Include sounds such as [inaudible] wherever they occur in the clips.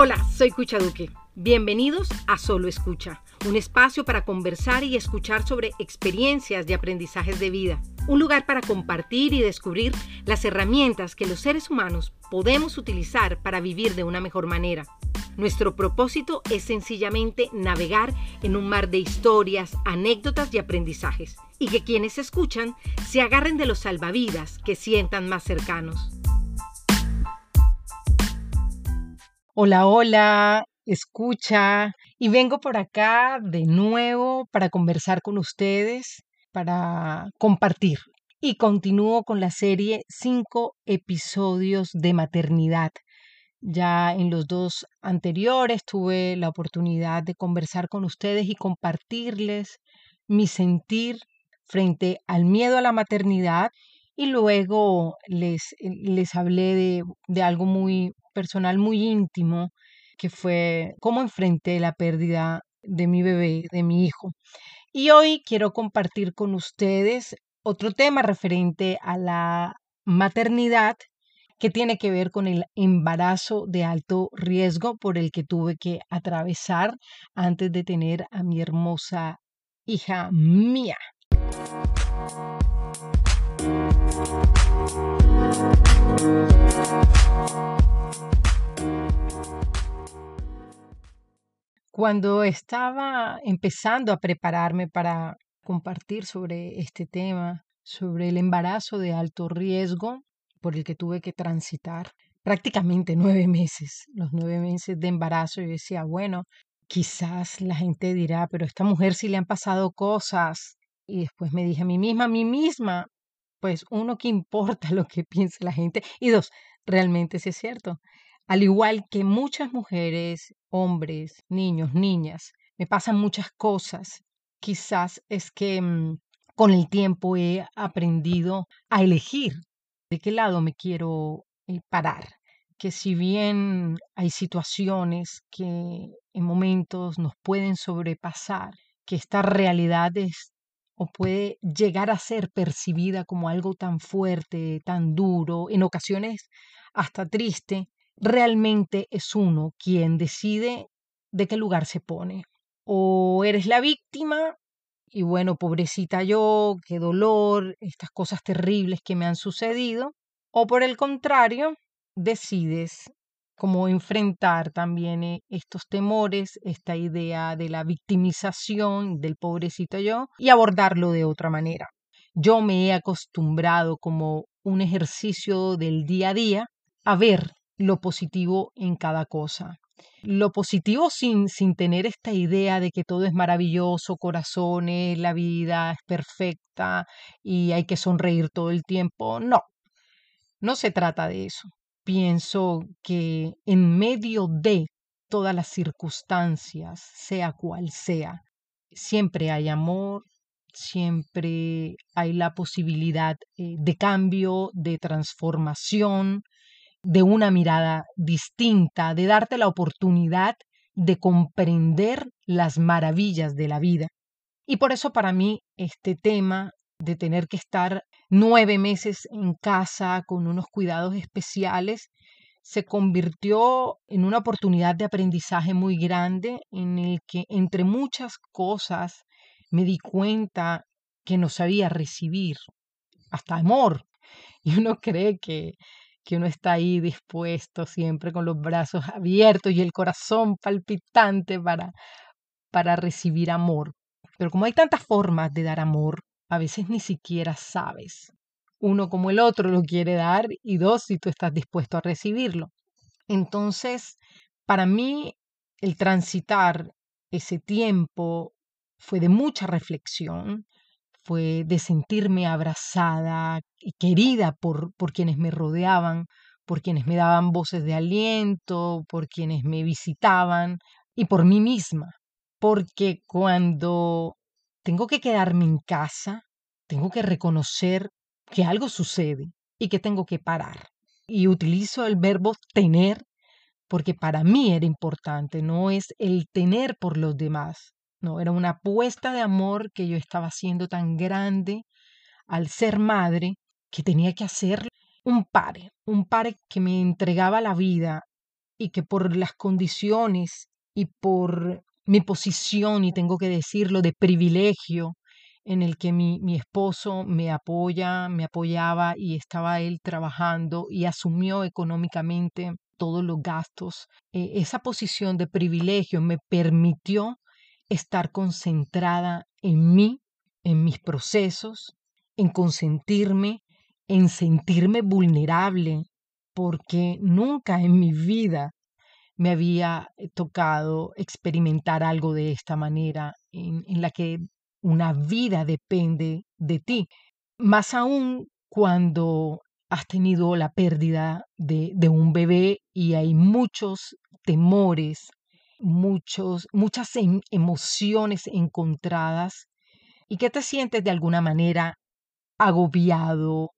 Hola, soy Cucha Duque. Bienvenidos a Solo Escucha, un espacio para conversar y escuchar sobre experiencias de aprendizajes de vida, un lugar para compartir y descubrir las herramientas que los seres humanos podemos utilizar para vivir de una mejor manera. Nuestro propósito es sencillamente navegar en un mar de historias, anécdotas y aprendizajes, y que quienes escuchan se agarren de los salvavidas que sientan más cercanos. Hola, hola, escucha, y vengo por acá de nuevo para conversar con ustedes, para compartir. Y continúo con la serie Cinco episodios de maternidad. Ya en los dos anteriores tuve la oportunidad de conversar con ustedes y compartirles mi sentir frente al miedo a la maternidad y luego les, les hablé de, de algo muy personal, muy íntimo, que fue cómo enfrenté la pérdida de mi bebé, de mi hijo. Y hoy quiero compartir con ustedes otro tema referente a la maternidad que tiene que ver con el embarazo de alto riesgo por el que tuve que atravesar antes de tener a mi hermosa hija mía. Cuando estaba empezando a prepararme para compartir sobre este tema, sobre el embarazo de alto riesgo por el que tuve que transitar, prácticamente [laughs] nueve meses, los nueve meses de embarazo, yo decía, bueno, quizás la gente dirá, pero a esta mujer sí le han pasado cosas. Y después me dije a mí misma, a mí misma, pues uno que importa [laughs] lo que piense la gente. Y dos, realmente sí es cierto. Al igual que muchas mujeres, hombres, niños, niñas, me pasan muchas cosas. Quizás es que mm, con el tiempo he aprendido a elegir de qué lado me quiero eh, parar. Que si bien hay situaciones que en momentos nos pueden sobrepasar, que esta realidad es o puede llegar a ser percibida como algo tan fuerte, tan duro, en ocasiones hasta triste, realmente es uno quien decide de qué lugar se pone. O eres la víctima y bueno, pobrecita yo, qué dolor, estas cosas terribles que me han sucedido. O por el contrario, decides cómo enfrentar también eh, estos temores, esta idea de la victimización del pobrecito yo y abordarlo de otra manera. Yo me he acostumbrado como un ejercicio del día a día a ver lo positivo en cada cosa. Lo positivo sin, sin tener esta idea de que todo es maravilloso, corazones, la vida es perfecta y hay que sonreír todo el tiempo. No, no se trata de eso. Pienso que en medio de todas las circunstancias, sea cual sea, siempre hay amor, siempre hay la posibilidad eh, de cambio, de transformación, de una mirada distinta, de darte la oportunidad de comprender las maravillas de la vida. Y por eso para mí este tema de tener que estar nueve meses en casa con unos cuidados especiales se convirtió en una oportunidad de aprendizaje muy grande en el que entre muchas cosas me di cuenta que no sabía recibir hasta amor. Y uno cree que que uno está ahí dispuesto siempre con los brazos abiertos y el corazón palpitante para, para recibir amor. Pero como hay tantas formas de dar amor, a veces ni siquiera sabes. Uno como el otro lo quiere dar y dos si tú estás dispuesto a recibirlo. Entonces, para mí, el transitar ese tiempo fue de mucha reflexión, de sentirme abrazada y querida por, por quienes me rodeaban, por quienes me daban voces de aliento, por quienes me visitaban y por mí misma. Porque cuando tengo que quedarme en casa, tengo que reconocer que algo sucede y que tengo que parar. Y utilizo el verbo tener porque para mí era importante, no es el tener por los demás, no, era una apuesta de amor que yo estaba haciendo tan grande al ser madre que tenía que hacer un pare, un pare que me entregaba la vida y que por las condiciones y por mi posición, y tengo que decirlo, de privilegio en el que mi, mi esposo me apoya, me apoyaba y estaba él trabajando y asumió económicamente todos los gastos. Eh, esa posición de privilegio me permitió estar concentrada en mí, en mis procesos, en consentirme, en sentirme vulnerable, porque nunca en mi vida me había eh, tocado experimentar algo de esta manera, en, la que una vida depende de ti. Más aún cuando has tenido la pérdida de, de un bebé y hay muchos temores, muchos, muchas em, emociones encontradas y que te sientes de alguna manera agobiado,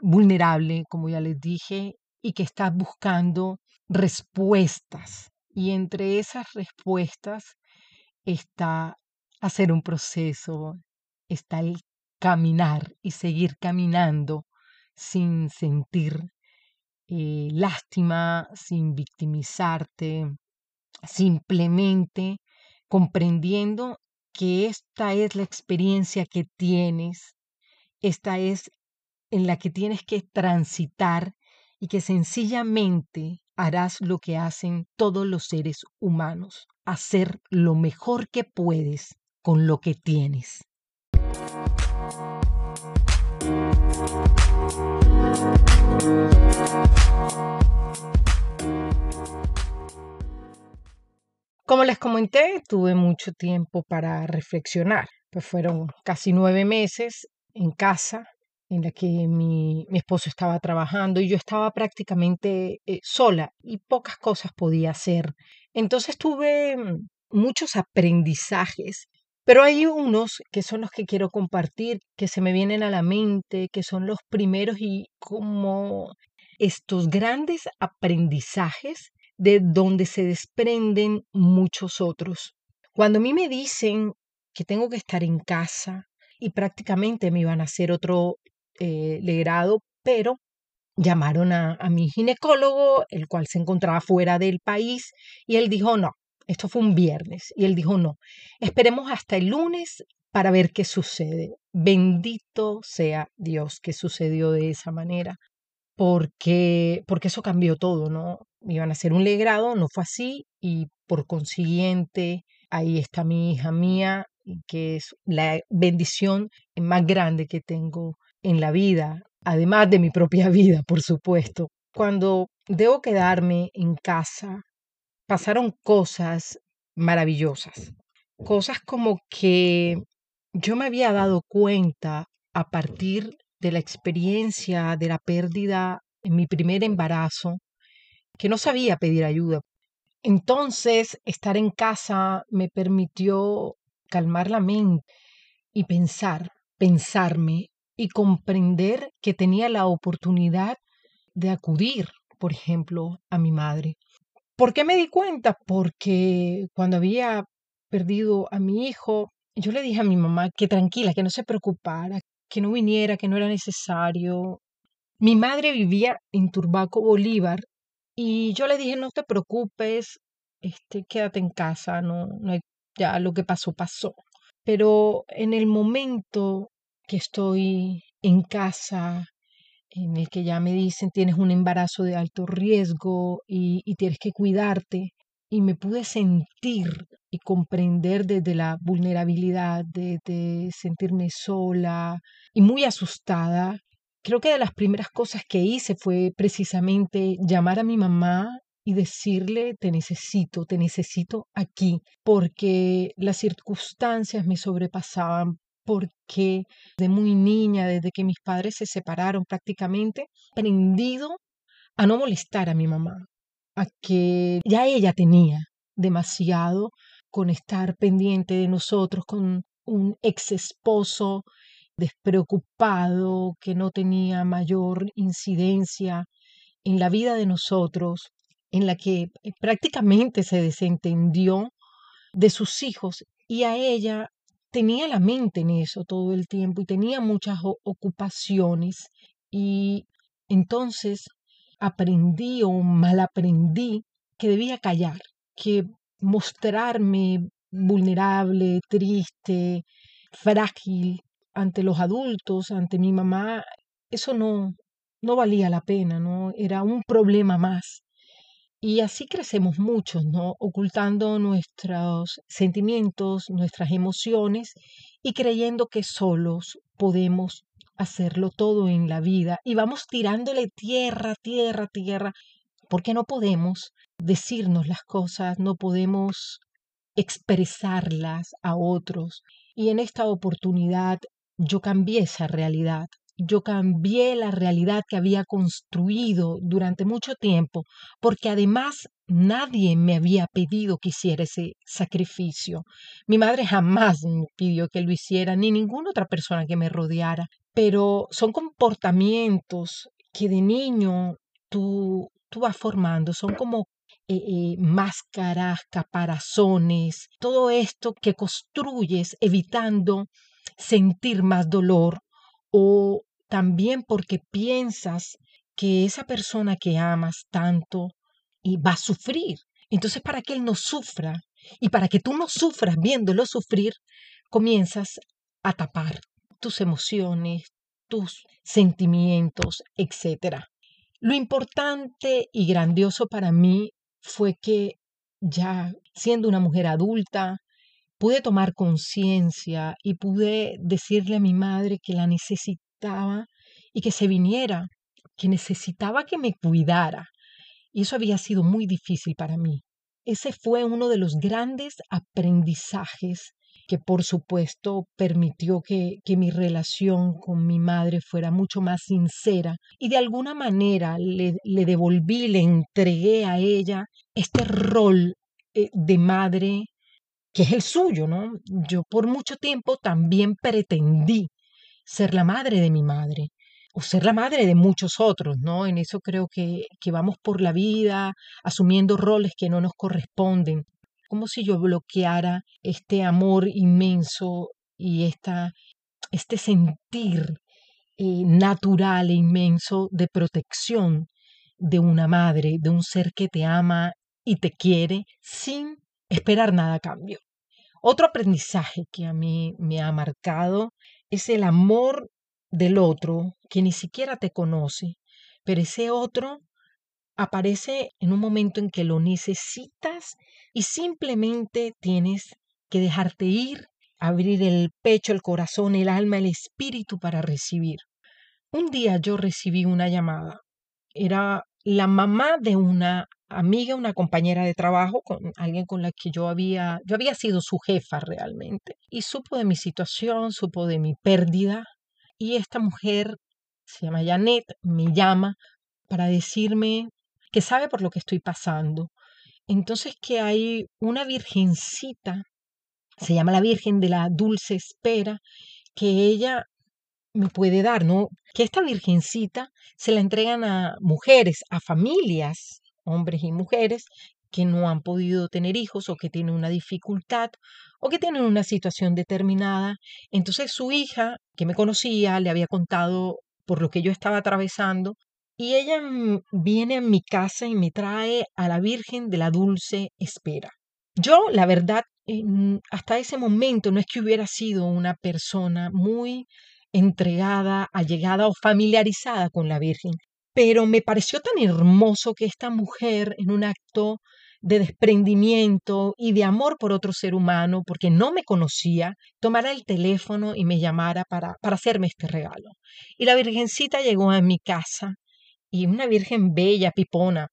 vulnerable, como ya les dije, y que estás buscando respuestas. Y entre esas respuestas está hacer un proceso, está el caminar y seguir caminando sin sentir eh, lástima, sin victimizarte, simplemente comprendiendo que esta es la experiencia que tienes, esta es en la que tienes que transitar y que sencillamente harás lo que hacen todos los seres humanos, hacer lo mejor que puedes con lo que tienes. Como les comenté, tuve mucho tiempo para reflexionar, pues fueron casi nueve meses en casa en la que mi, esposo estaba trabajando y yo estaba prácticamente eh, sola y pocas cosas podía hacer. Entonces tuve mm, muchos aprendizajes, pero hay unos que son los que quiero compartir, que se me vienen a la mente, que son los primeros y como estos grandes aprendizajes de donde se desprenden muchos otros. Cuando a mí me dicen que tengo que estar en casa y prácticamente me iban a hacer otro eh, legrado, pero llamaron a, a mi ginecólogo, el cual se encontraba fuera del país, y él dijo, no, esto fue un viernes, y él dijo, no, esperemos hasta el lunes para ver qué sucede. Bendito sea Dios que sucedió de esa manera, porque, porque eso cambió todo, ¿no? Iban a hacer un legrado, no fue así, y por consiguiente, ahí está mi hija mía, que es la bendición más grande que tengo en la vida, además de mi propia [laughs] vida, por supuesto. Cuando debo quedarme en casa, pasaron cosas maravillosas, cosas como que yo me había dado cuenta a partir de la experiencia de la pérdida en mi primer embarazo, que no sabía pedir ayuda. Entonces, estar en casa me permitió calmar la mente y pensar, pensarme y comprender que tenía la oportunidad de acudir, por ejemplo, a mi madre. ¿Por qué me di cuenta? Porque cuando había perdido a mi hijo, yo le dije a mi mamá que tranquila, que no se preocupara, que no viniera, que no era necesario. Mi madre vivía en Turbaco, Bolívar, y yo le dije, no te preocupes, este, quédate en casa, no, no ya lo que pasó, pasó. Pero en el momento que estoy en casa, en el que ya me dicen tienes un embarazo de alto riesgo y, tienes que cuidarte. Y me pude sentir y comprender desde la vulnerabilidad, de, de sentirme sola y muy asustada. Creo que de las primeras cosas que hice fue precisamente llamar a mi mamá y decirle, te necesito, te necesito aquí, porque las circunstancias me sobrepasaban, porque de muy niña, desde que mis padres se separaron prácticamente, aprendido a no molestar a mi mamá, a que ya ella tenía demasiado con estar pendiente de nosotros, con un ex esposo despreocupado que no tenía mayor incidencia en la vida de nosotros, en la que prácticamente se desentendió de sus hijos y a ella tenía la mente en eso todo el tiempo y tenía muchas ocupaciones y entonces aprendí o mal aprendí que debía callar, que mostrarme vulnerable, triste, frágil ante los adultos, ante mi mamá, eso no, no valía la pena, ¿no? Era un problema más. Y así crecemos muchos, ¿no? Ocultando nuestros sentimientos, nuestras emociones y creyendo que solos podemos hacerlo todo en la vida y vamos tirándole tierra, tierra, tierra, porque no podemos decirnos las cosas, no podemos expresarlas a otros. Y en esta oportunidad yo cambié esa realidad. Yo cambié la realidad que había construido durante mucho tiempo, porque además nadie me había pedido que hiciera ese sacrificio. Mi madre jamás me pidió que lo hiciera, ni ninguna otra persona que me rodeara, pero son comportamientos que de niño tú, tú vas formando, son como eh, eh, máscaras, caparazones, todo esto que construyes evitando sentir más dolor o también porque piensas que esa persona que amas tanto y va a sufrir. Entonces, para que él no sufra y para que tú no sufras viéndolo sufrir, comienzas a tapar tus emociones, tus sentimientos, etc. Lo importante y grandioso para mí fue que ya siendo una mujer adulta, pude tomar conciencia y pude decirle a mi madre que la necesitaba y que se viniera, que necesitaba que me cuidara. Y eso había sido muy difícil para mí. Ese fue uno de los grandes aprendizajes que por supuesto permitió que, que, mi relación con mi madre fuera mucho más sincera y de alguna manera le, le devolví, le entregué a ella este rol eh, de madre que es el suyo, ¿no? Yo por mucho tiempo también pretendí ser la madre de mi madre o ser la madre de muchos otros, ¿no? En eso creo que, que vamos por la vida asumiendo roles que no nos corresponden, como si yo bloqueara este amor inmenso y esta, este sentir eh, natural e inmenso de protección de una madre, de un ser que te ama y te quiere sin esperar nada a cambio. Otro aprendizaje que a mí me ha marcado es el amor del otro que ni siquiera te conoce, pero ese otro aparece en un momento en que lo necesitas y simplemente tienes que dejarte ir, abrir el pecho, el corazón, el alma, el espíritu para recibir. Un día yo recibí una llamada. Era la mamá de una amiga, una compañera de trabajo, con alguien con la que yo había, yo había sido su jefa realmente. Y supo de mi situación, supo de mi pérdida. Y esta mujer, se llama Janet, me llama para decirme que sabe por lo que estoy pasando. Entonces que hay una virgencita, se llama la Virgen de la Dulce Espera, que ella me puede dar, ¿no? Que esta virgencita se la entregan a mujeres, a familias, hombres y mujeres, que no han podido tener hijos o que tienen una dificultad o que tienen una situación determinada. Entonces su hija, que me conocía, le había contado por lo que yo estaba atravesando y ella viene a mi casa y me trae a la Virgen de la Dulce Espera. Yo, la verdad, hasta ese momento no es que hubiera sido una persona muy entregada, allegada o familiarizada con la Virgen, pero me pareció tan hermoso que esta mujer, en un acto de desprendimiento y de amor por otro ser humano, porque no me conocía, tomara el teléfono y me llamara para, para hacerme este regalo. Y la Virgencita llegó a mi casa, y una Virgen bella, pipona,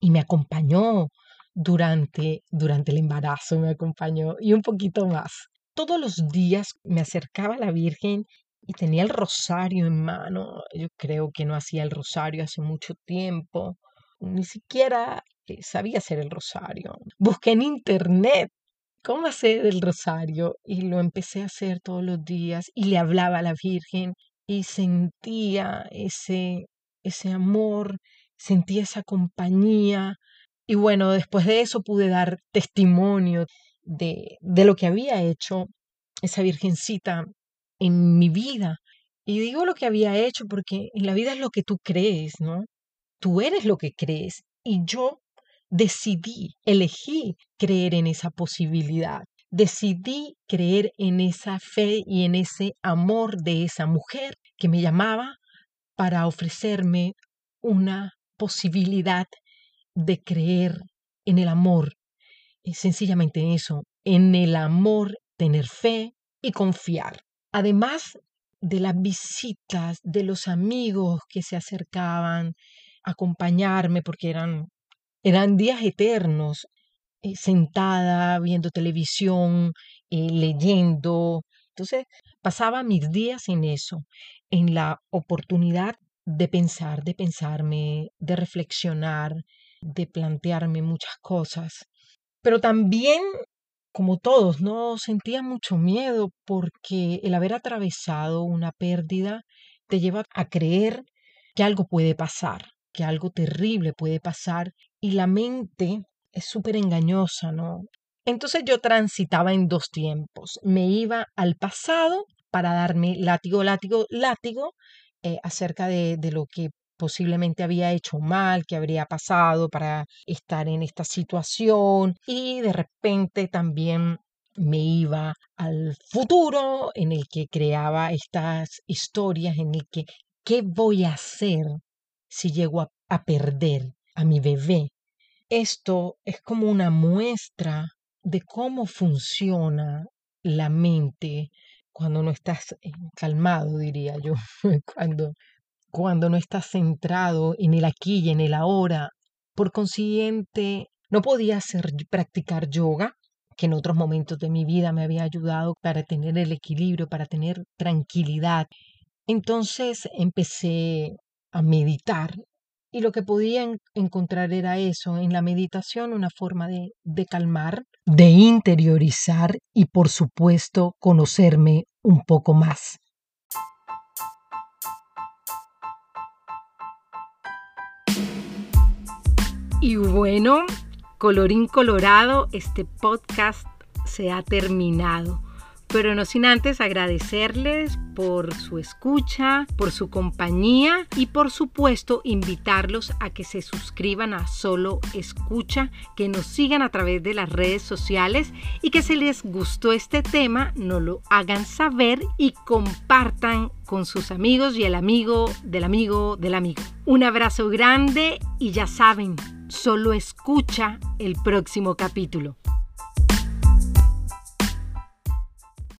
y me acompañó durante, durante el embarazo, me acompañó y un poquito más. Todos los días me acercaba a la Virgen y tenía el rosario en mano. Yo creo que no hacía el rosario hace mucho tiempo. Ni siquiera eh, sabía hacer el rosario. Busqué en internet cómo hacer el rosario y lo empecé a hacer todos los días y le hablaba a la Virgen y sentía ese, ese amor, sentía esa compañía. Y bueno, después de eso pude dar testimonio de, de lo que había hecho esa virgencita en mi vida. Y digo lo que había hecho porque en la vida es lo que tú crees, ¿no? Tú eres lo que crees. Y yo decidí, elegí creer en esa posibilidad. Decidí creer en esa fe y en ese amor de esa mujer que me llamaba para ofrecerme una posibilidad de creer en el amor. Y sencillamente eso, en el amor, tener fe y confiar. Además de las visitas de los amigos que se acercaban a acompañarme porque eran, eran días eternos, eh, sentada viendo televisión, eh, leyendo. Entonces pasaba mis días en eso, en la oportunidad de pensar, de pensarme, de reflexionar, de plantearme muchas cosas. Pero también, como todos, no sentía mucho miedo porque el haber atravesado una pérdida te lleva a creer que algo puede pasar, que algo terrible puede pasar y la mente es súper engañosa, ¿no? Entonces yo transitaba en dos tiempos. Me iba al pasado para darme látigo, látigo, látigo eh, acerca de, de lo que posiblemente había hecho mal, que habría pasado para estar en esta situación y de repente también me iba al futuro en el que creaba estas historias en el que qué voy a hacer si llego a perder a mi bebé esto es como una muestra de cómo funciona la mente cuando no estás eh, calmado, diría yo, [laughs] cuando, cuando no estás centrado en el aquí y en el ahora. Por consiguiente, no podía hacer practicar yoga, que en otros momentos de mi vida me había ayudado para tener el equilibrio, para tener tranquilidad. Entonces empecé a meditar y lo que podía encontrar era eso, en la meditación una forma de, de calmar, de interiorizar y por supuesto conocerme un poco más. Y bueno, colorín colorado, este podcast se ha terminado pero no sin antes agradecerles por su escucha, por su compañía y por supuesto invitarlos a que se suscriban a Solo Escucha, que nos sigan a través de las redes sociales y que si les gustó este tema nos lo hagan saber y compartan con sus amigos y el amigo del amigo del amigo. Un abrazo grande y ya saben, solo escucha el próximo capítulo.